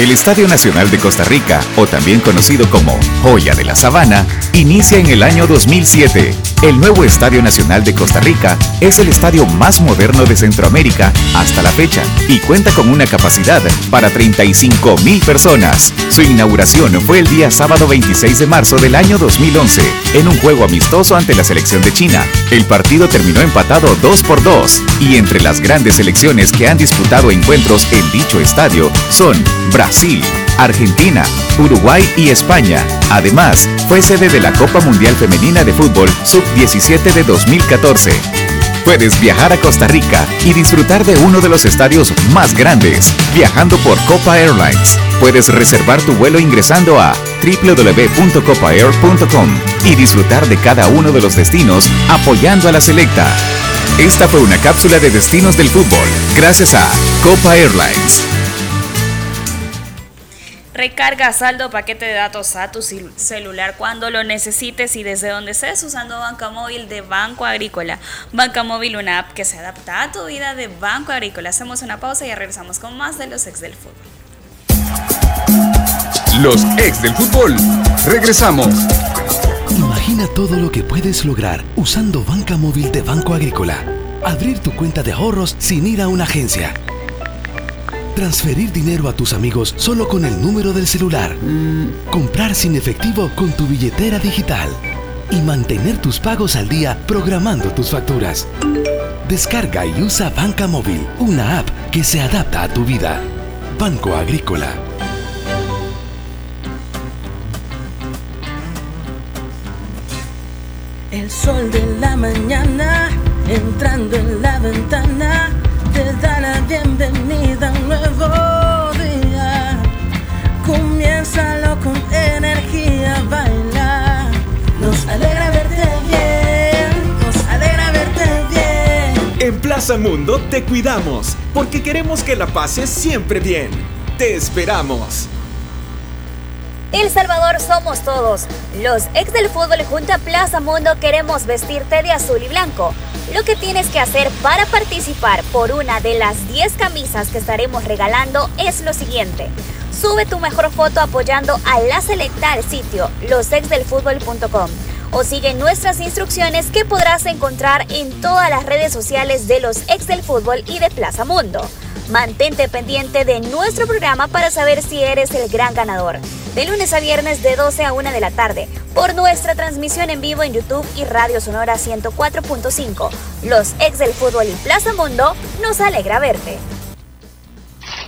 El Estadio Nacional de Costa Rica, o también conocido como Joya de la Sabana, inicia en el año 2007. El nuevo Estadio Nacional de Costa Rica es el estadio más moderno de Centroamérica hasta la fecha y cuenta con una capacidad para 35 mil personas. Su inauguración fue el día sábado 26 de marzo del año 2011 en un juego amistoso ante la selección de China. El partido terminó empatado 2 por 2 y entre las grandes selecciones que han disputado encuentros en dicho estadio son Brasil, Argentina, Uruguay y España. Además, fue sede de la Copa Mundial Femenina de Fútbol Sub-17 de 2014. Puedes viajar a Costa Rica y disfrutar de uno de los estadios más grandes, viajando por Copa Airlines. Puedes reservar tu vuelo ingresando a www.copaair.com y disfrutar de cada uno de los destinos apoyando a la selecta. Esta fue una cápsula de destinos del fútbol, gracias a Copa Airlines. Recarga saldo paquete de datos a tu celular cuando lo necesites y desde donde estés usando Banca Móvil de Banco Agrícola. Banca Móvil, una app que se adapta a tu vida de Banco Agrícola. Hacemos una pausa y regresamos con más de los ex del fútbol. Los ex del fútbol. Regresamos. Imagina todo lo que puedes lograr usando Banca Móvil de Banco Agrícola. Abrir tu cuenta de ahorros sin ir a una agencia Transferir dinero a tus amigos solo con el número del celular. Comprar sin efectivo con tu billetera digital. Y mantener tus pagos al día programando tus facturas. Descarga y usa Banca Móvil, una app que se adapta a tu vida. Banco Agrícola. El sol de la mañana entrando en la ventana Mundo te cuidamos, porque queremos que la pases siempre bien. Te esperamos. El Salvador somos todos. Los ex del fútbol junto a Plaza Mundo queremos vestirte de azul y blanco. Lo que tienes que hacer para participar por una de las 10 camisas que estaremos regalando es lo siguiente. Sube tu mejor foto apoyando a la selecta al sitio losexdelfutbol.com o sigue nuestras instrucciones que podrás encontrar en todas las redes sociales de los ex del fútbol y de Plaza Mundo. Mantente pendiente de nuestro programa para saber si eres el gran ganador. de lunes a viernes de 12 a 1 de la tarde, por nuestra transmisión en vivo en YouTube y Radio Sonora 104.5. Los ex del fútbol y Plaza Mundo nos alegra verte.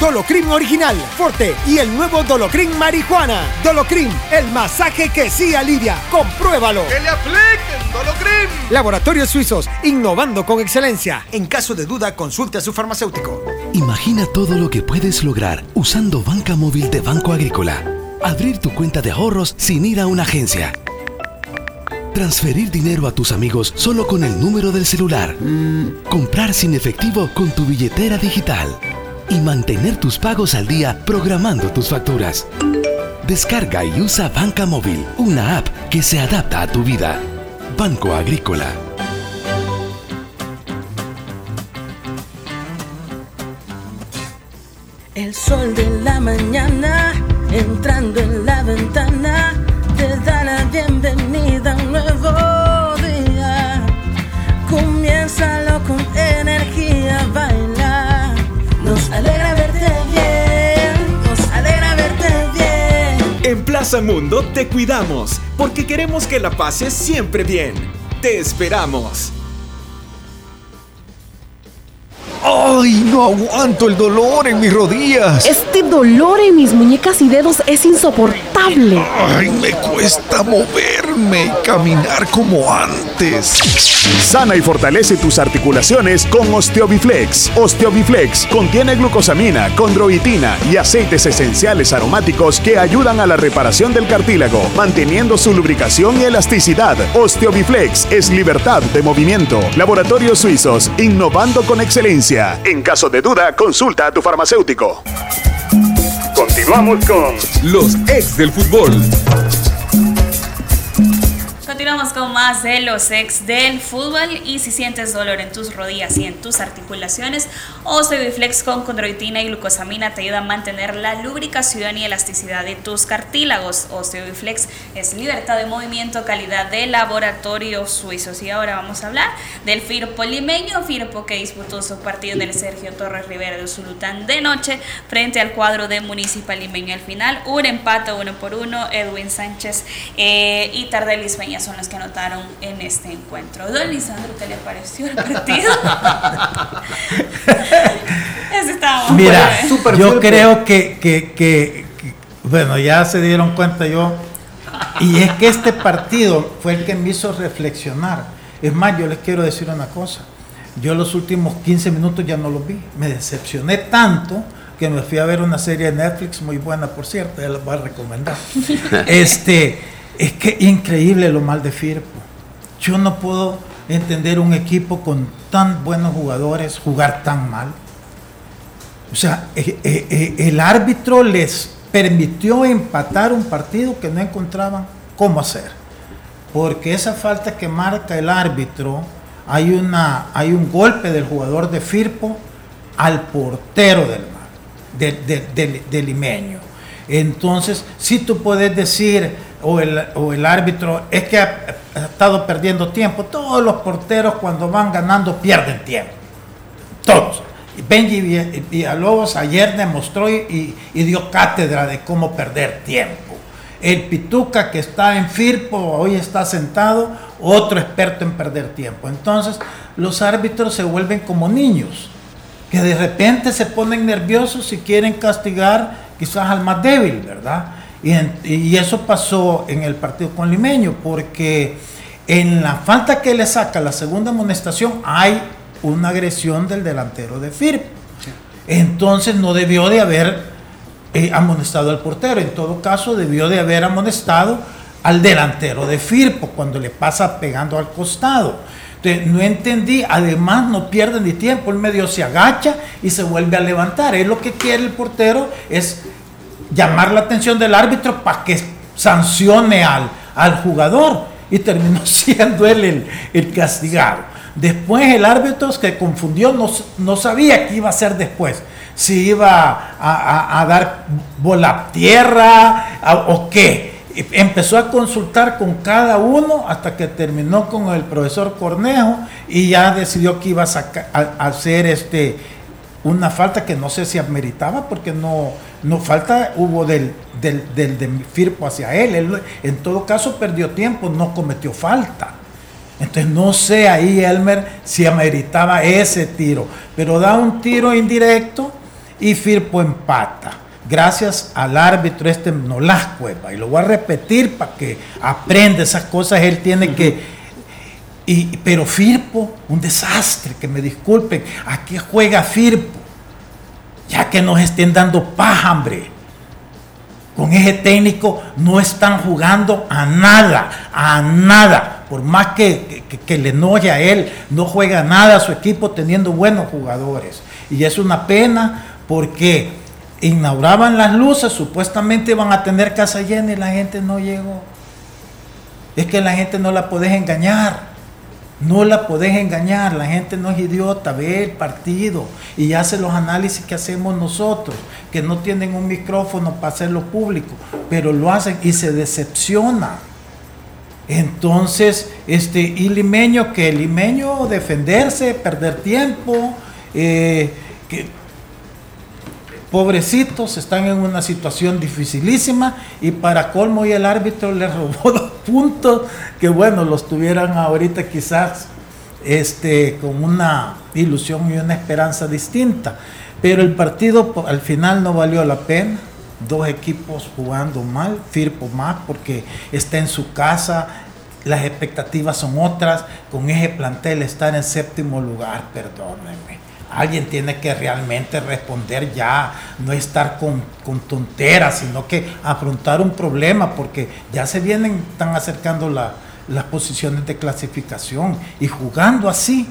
Dolocrin Original, Forte y el nuevo Dolocrin Marihuana. Dolocrin, el masaje que sí alivia. Compruébalo. ¡Que le apliquen Dolocrin! Laboratorios Suizos, innovando con excelencia. En caso de duda, consulte a su farmacéutico. Imagina todo lo que puedes lograr usando banca móvil de Banco Agrícola. Abrir tu cuenta de ahorros sin ir a una agencia. Transferir dinero a tus amigos solo con el número del celular. Comprar sin efectivo con tu billetera digital. Y mantener tus pagos al día programando tus facturas. Descarga y usa Banca Móvil, una app que se adapta a tu vida. Banco Agrícola. Mundo te cuidamos porque queremos que la pases siempre bien. Te esperamos. ¡Ay, no aguanto el dolor en mis rodillas! Este dolor en mis muñecas y dedos es insoportable. ¡Ay, me cuesta moverme y caminar como antes! Sana y fortalece tus articulaciones con Osteobiflex. Osteobiflex contiene glucosamina, condroitina y aceites esenciales aromáticos que ayudan a la reparación del cartílago, manteniendo su lubricación y elasticidad. Osteobiflex es libertad de movimiento. Laboratorios Suizos, innovando con excelencia. En caso de duda, consulta a tu farmacéutico. Continuamos con los ex del fútbol. Continuamos con más de los ex del fútbol y si sientes dolor en tus rodillas y en tus articulaciones, Osteobiflex con condroitina y glucosamina te ayuda a mantener la lubricación y elasticidad de tus cartílagos. Osteobiflex es libertad de movimiento, calidad de laboratorios suizos. Y ahora vamos a hablar del Firpo limeño, Firpo que disputó su partido en el Sergio Torres Rivera de Usulután de noche frente al cuadro de Municipal Limeño. Al final, un empate uno por uno, Edwin Sánchez eh, y Tardelis Peña son los que anotaron en este encuentro. Don Lisandro, ¿qué le pareció el partido? Ese estaba Mira, yo creo que, que- que- que- bueno, ya se dieron cuenta yo, y es que este partido fue el que me hizo reflexionar. Es más, yo les quiero decir una cosa. Yo los últimos 15 minutos ya no los vi. Me decepcioné tanto que me fui a ver una serie de Netflix muy buena, por cierto, ya la voy a recomendar. Este, es que increíble lo mal de Firpo. Yo no puedo entender un equipo con tan buenos jugadores jugar tan mal. O sea, eh, eh, eh, el árbitro les permitió empatar un partido que no encontraban cómo hacer. Porque esa falta que marca el árbitro, hay, una, hay un golpe del jugador de Firpo al portero del, Mar- de- de- del- del limeño. Entonces, si tú puedes decir, o el, o el árbitro, es que ha, estado perdiendo tiempo. Todos los porteros cuando van ganando pierden tiempo. Todos. Benji Vi- Villalobos ayer demostró y, y- y dio cátedra de cómo perder tiempo. El Pituca que está en Firpo, hoy está sentado, otro experto en perder tiempo. Entonces, los árbitros se vuelven como niños, que de repente se ponen nerviosos y quieren castigar quizás al más débil, ¿verdad? Y, en- y eso pasó en el partido con Limeño, porque en la falta que le saca la segunda amonestación hay una agresión del delantero de Firpo. Entonces no debió de haber eh, amonestado al portero, en todo caso debió de haber amonestado al delantero de Firpo cuando le pasa pegando al costado. Entonces, no entendí, además no pierde ni tiempo, el medio se agacha y se vuelve a levantar. Es lo que quiere el portero, es llamar la atención del árbitro para que sancione al, al jugador y terminó siendo él el, el castigado. Después el árbitro se confundió, no, no sabía qué iba a hacer después. Si iba a, dar bola tierra o qué. Empezó a consultar con cada uno hasta que terminó con el profesor Cornejo y ya decidió que iba a, hacer este, una falta que no sé si ameritaba porque no, no falta hubo del, del, del de Firpo hacia él. él. En todo caso perdió tiempo, no cometió falta. Entonces no sé ahí Elmer si ameritaba ese tiro, pero da un tiro indirecto y Firpo empata. Gracias al árbitro este Nolascueva. Y lo voy a repetir para que aprenda esas cosas. Él tiene que... Y, pero Firpo, un desastre, que me disculpen. ¿A qué juega Firpo? Ya que nos estén dando paja. Con ese técnico no están jugando a nada, a nada por más que, le enoje a él, no juega nada a su equipo teniendo buenos jugadores. Y es una pena porque inauguraban las luces, supuestamente iban a tener casa llena y la gente no llegó. Es que la gente no la podés engañar. No la podés engañar, la gente no es idiota, ve el partido y hace los análisis que hacemos nosotros, que no tienen un micrófono para hacerlo público, pero lo hacen y se decepciona. Entonces, este, y limeño, que limeño defenderse, perder tiempo, eh, que pobrecitos están en una situación dificilísima y para colmo y el árbitro les robó dos puntos que bueno, los tuvieran ahorita quizás este, con una ilusión y una esperanza distinta. Pero el partido al final no valió la pena dos equipos jugando mal, Firpo más porque está en su casa, las expectativas son otras, con ese plantel estar en séptimo lugar, perdónenme. Alguien tiene que realmente responder ya, no estar con, tonteras, sino que afrontar un problema, porque ya se vienen, están acercando las posiciones de clasificación y jugando así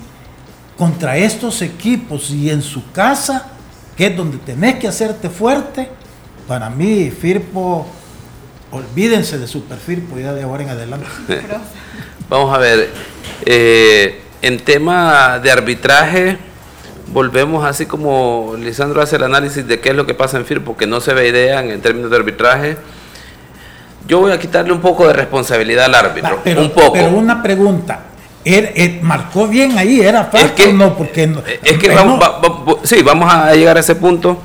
contra estos equipos y en su casa, que es donde tenés que hacerte fuerte, para mí Firpo, olvídense de su perfil, pues ya de ahora en adelante. Vamos a ver, eh, en tema de arbitraje, volvemos así como Lisandro hace el análisis de qué es lo que pasa en Firpo, que no se ve idea en, términos de arbitraje. Yo voy a quitarle un poco de responsabilidad al árbitro, pero, un poco. Pero una pregunta, ¿Er, marcó bien ahí? ¿Era fácil o no? Porque es que vamos, sí, vamos a llegar a ese punto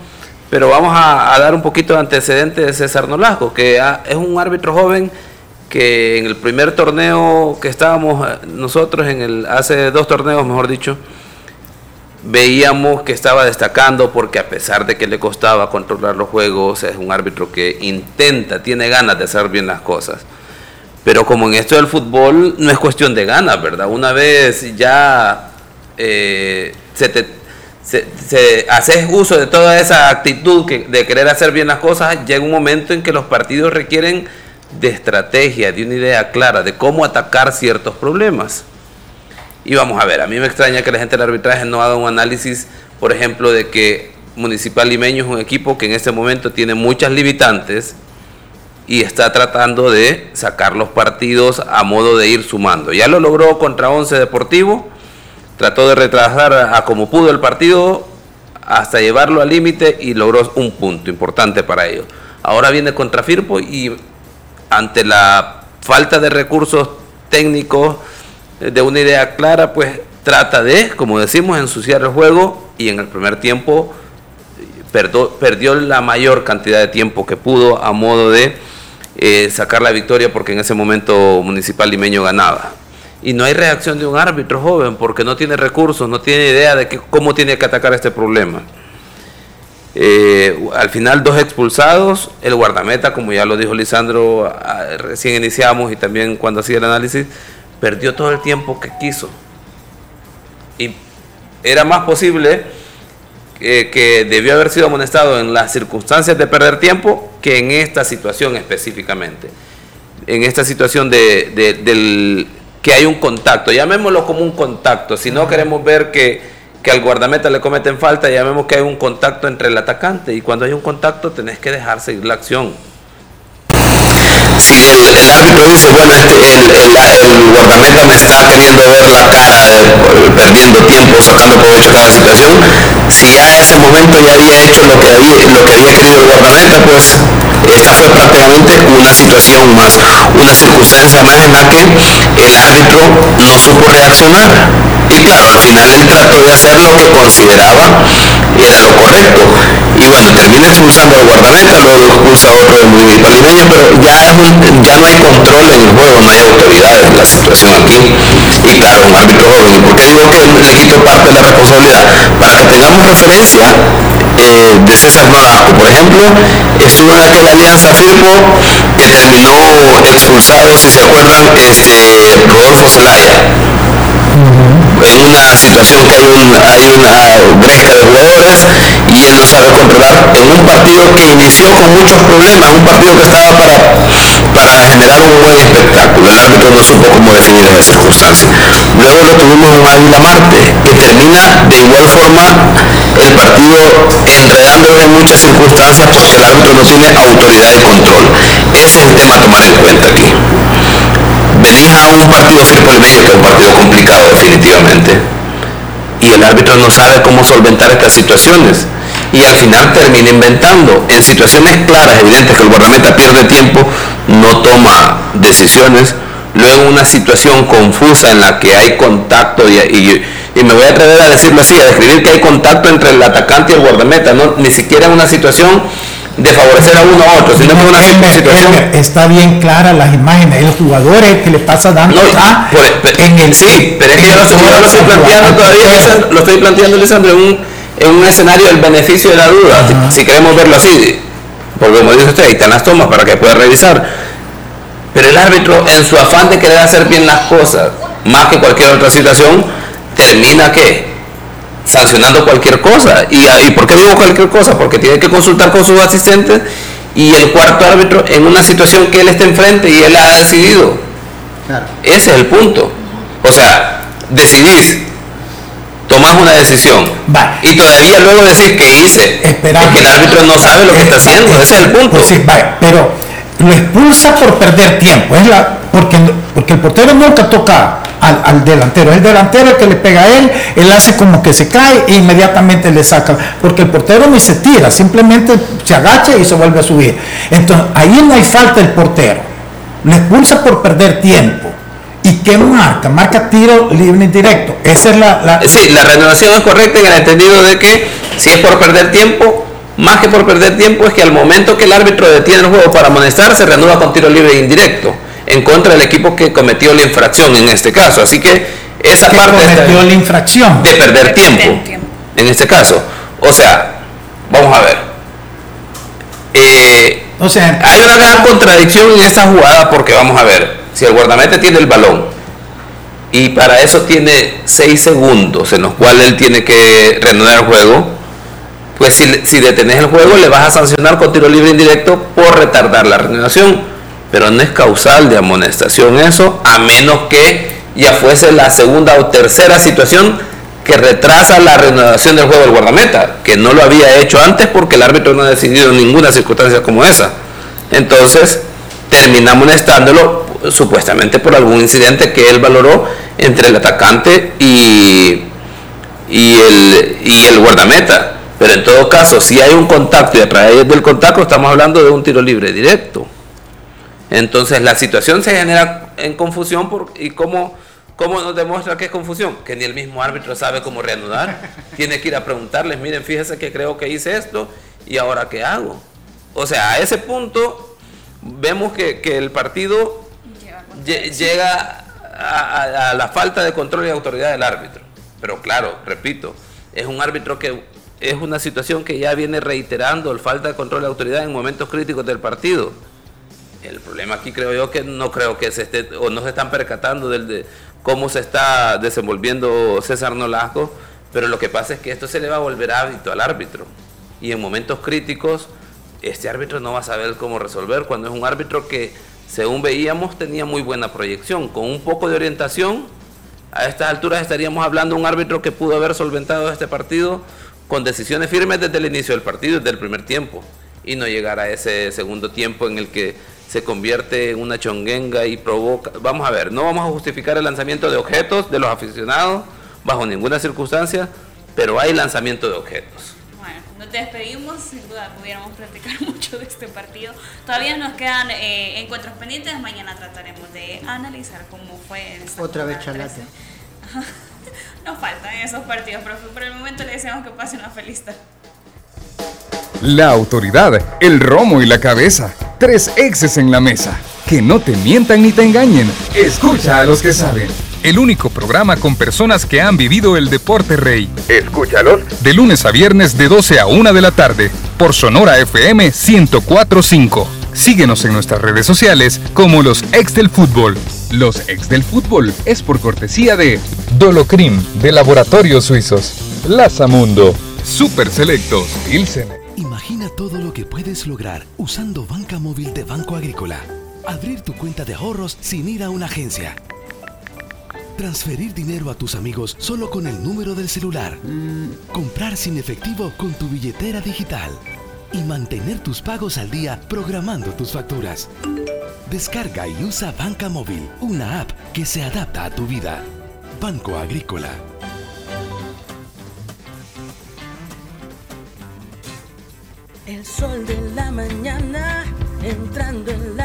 pero vamos a, dar un poquito de antecedente de César Nolasco, que es un árbitro joven que en el primer torneo que estábamos eh, nosotros, en el hace dos torneos, mejor dicho, veíamos que estaba destacando porque a pesar de que le costaba controlar los juegos, es un árbitro que intenta, tiene ganas de hacer bien las cosas. Pero como en esto del fútbol no es cuestión de ganas, ¿verdad? Una vez ya eh, se te se, haces uso de toda esa actitud que, de querer hacer bien las cosas, llega un momento en que los partidos requieren de estrategia, de una idea clara de cómo atacar ciertos problemas. Y vamos a ver, a mí me extraña que la gente del arbitraje no haga un análisis, por ejemplo, de que Municipal Limeño es un equipo que en este momento tiene muchas limitantes y está tratando de sacar los partidos a modo de ir sumando. Ya lo logró contra Once Deportivo, trató de retrasar a, como pudo el partido hasta llevarlo al límite y logró un punto importante para ellos. Ahora viene contra Firpo y ante la falta de recursos técnicos, de una idea clara, pues trata de, como decimos, ensuciar el juego y en el primer tiempo perdió, perdió la mayor cantidad de tiempo que pudo a modo de eh, sacar la victoria porque en ese momento Municipal Limeño ganaba y no hay reacción de un árbitro joven porque no tiene recursos, no tiene idea de cómo tiene que atacar este problema. Eh, al final dos expulsados, el guardameta, como ya lo dijo Lisandro, recién iniciamos y también cuando hacía el análisis, perdió todo el tiempo que quiso. Y era más posible que debió haber sido amonestado en las circunstancias de perder tiempo que en esta situación específicamente. En esta situación de, del que hay un contacto, llamémoslo como un contacto, si no queremos ver que, que al guardameta le cometen falta, llamemos que hay un contacto entre el atacante y cuando hay un contacto tenés que dejar seguir la acción. Si el, árbitro dice, bueno, este, el, guardameta me está queriendo ver la cara perdiendo tiempo, sacando provecho de cada situación. Si ya en ese momento ya había hecho lo que había, lo que había querido el guardameta, pues esta fue prácticamente una situación más, una circunstancia más en la que el árbitro no supo reaccionar. Y claro, al final él trató de hacer lo que consideraba era lo correcto. Y bueno, termina expulsando al guardameta, luego expulsa a otro del municipal limeño, pero ya, es ya no hay control en el juego, no hay autoridad en la situación aquí. Y claro, un árbitro joven. ¿Y por qué digo que le quito parte de la responsabilidad? Para que tengamos referencia eh, de César Nolasco, por ejemplo, estuvo en aquella alianza Firpo que terminó expulsado, si se acuerdan, este Rodolfo Zelaya. En una situación que hay, hay una brecha de jugadores y él no sabe controlar en un partido que inició con muchos problemas, un partido que estaba para, para generar un buen espectáculo. El árbitro no supo cómo definir esa circunstancia. Luego lo tuvimos en Águila Marte, que termina de igual forma el partido enredándose en muchas circunstancias porque el árbitro no tiene autoridad de control. Ese es el tema a tomar en cuenta aquí venís a un partido Firpo-Limeño, que es un partido complicado definitivamente, y el árbitro no sabe cómo solventar estas situaciones. Y al final termina inventando. En situaciones claras, evidentes, que el guardameta pierde tiempo, no toma decisiones. Luego una situación confusa en la que hay contacto y, me voy a atrever a decirlo así, a describir que hay contacto entre el atacante y el guardameta, ¿no? ni siquiera en una situación de favorecer a uno a otro, sino una situación. está bien clara las imágenes, el jugador es el que le pasa dando a, en el sí, pero es que yo, lo, estoy planteando todavía, lo estoy planteando, Lisandro, en un, en un escenario del beneficio de la duda, si, queremos verlo así, porque como dice usted, ahí están las tomas para que pueda revisar. Pero el árbitro, en su afán de querer hacer bien las cosas, más que cualquier otra situación, termina que sancionando cualquier cosa. ¿Y, ¿Y por qué digo cualquier cosa? Porque tiene que consultar con sus asistentes y el cuarto árbitro en una situación que él está enfrente y él ha decidido. Ese es el punto. O sea, decidís, tomás una decisión y todavía luego decís que hice. Esperando. que el árbitro no sabe lo que está haciendo. Ese es el punto. Pues pero lo expulsa por perder tiempo. Es la, porque, porque el portero nunca toca al, delantero. El delantero el que le pega a él, él hace como que se cae e inmediatamente le saca, porque el portero ni se tira, simplemente se agacha y se vuelve a subir. Entonces, ahí no hay falta el portero. Le expulsa por perder tiempo. ¿Y qué marca? Marca tiro libre indirecto. Esa es la, la... Sí, la renovación es correcta en el entendido de que si es por perder tiempo, más que por perder tiempo, es que al momento que el árbitro detiene el juego para amonestar, se renueva con tiro libre indirecto en contra del equipo que cometió la infracción en este caso. Así que esa parte cometió la infracción de perder tiempo, en este caso. O sea, vamos a ver. Eh, o sea, hay una gran contradicción en esta jugada porque vamos a ver, si el guardameta tiene el balón y para eso tiene 6 segundos en los cuales él tiene que reanudar el juego, pues si, si el juego le vas a sancionar con tiro libre indirecto por retardar la reanudación pero no es causal de amonestación eso, a menos que ya fuese la segunda o tercera situación que retrasa la renovación del juego del guardameta, que no lo había hecho antes porque el árbitro no ha decidido ninguna circunstancia como esa. Entonces, termina amonestándolo supuestamente por algún incidente que él valoró entre el atacante y, y, el, y el guardameta. Pero en todo caso, si hay un contacto y a través del contacto estamos hablando de un tiro libre directo. Entonces la situación se genera en confusión y cómo, cómo nos demuestra que es confusión, que ni el mismo árbitro sabe cómo reanudar, tiene que ir a preguntarles, miren, fíjese que creo que hice esto y ahora qué hago. O sea, a ese punto vemos que, el partido llega a, la falta de control y autoridad del árbitro. Pero claro, repito, es un árbitro que es una situación que ya viene reiterando el falta de control y autoridad en momentos críticos del partido. El problema aquí creo yo que no creo que se esté o no se están percatando del de cómo se está desenvolviendo César Nolasco, pero lo que pasa es que esto se le va a volver hábito al árbitro. Y en momentos críticos, este árbitro no va a saber cómo resolver cuando es un árbitro que, según veíamos, tenía muy buena proyección. Con un poco de orientación, a estas alturas estaríamos hablando de un árbitro que pudo haber solventado este partido con decisiones firmes desde el inicio del partido, desde el primer tiempo, y no llegar a ese segundo tiempo en el que se convierte en una chonguenga y provoca. Vamos a ver, no vamos a justificar el lanzamiento de objetos de los aficionados, bajo ninguna circunstancia, pero hay lanzamiento de objetos. Bueno, nos despedimos, sin duda pudiéramos platicar mucho de este partido. Todavía nos quedan eh, encuentros pendientes, mañana trataremos de analizar cómo fue. Otra vez chalate. nos faltan esos partidos, profe. Por el momento le deseamos que pase una feliz tarde. La autoridad, el romo y la cabeza. Tres exes en la mesa. Que no te mientan ni te engañen. Escucha a los que saben. El único programa con personas que han vivido el deporte rey. Escúchalos. De lunes a viernes de 12 a 1 de la tarde. Por Sonora FM 1045. Síguenos en nuestras redes sociales como los ex del fútbol. Los ex del fútbol es por cortesía de Dolocrim de Laboratorios Suizos. Lazamundo. Super Selectos. Pilsen. Imagina todo lo que puedes lograr usando banca móvil de Banco Agrícola. Abrir tu cuenta de ahorros sin ir a una agencia. Transferir dinero a tus amigos solo con el número del celular. Comprar sin efectivo con tu billetera digital. Y mantener tus pagos al día programando tus facturas. Descarga y usa Banca Móvil, una app que se adapta a tu vida. Banco Agrícola. El sol de la mañana entrando en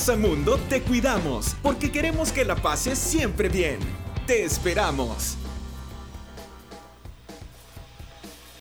Plaza Mundo te cuidamos porque queremos que la pases siempre bien. Te esperamos.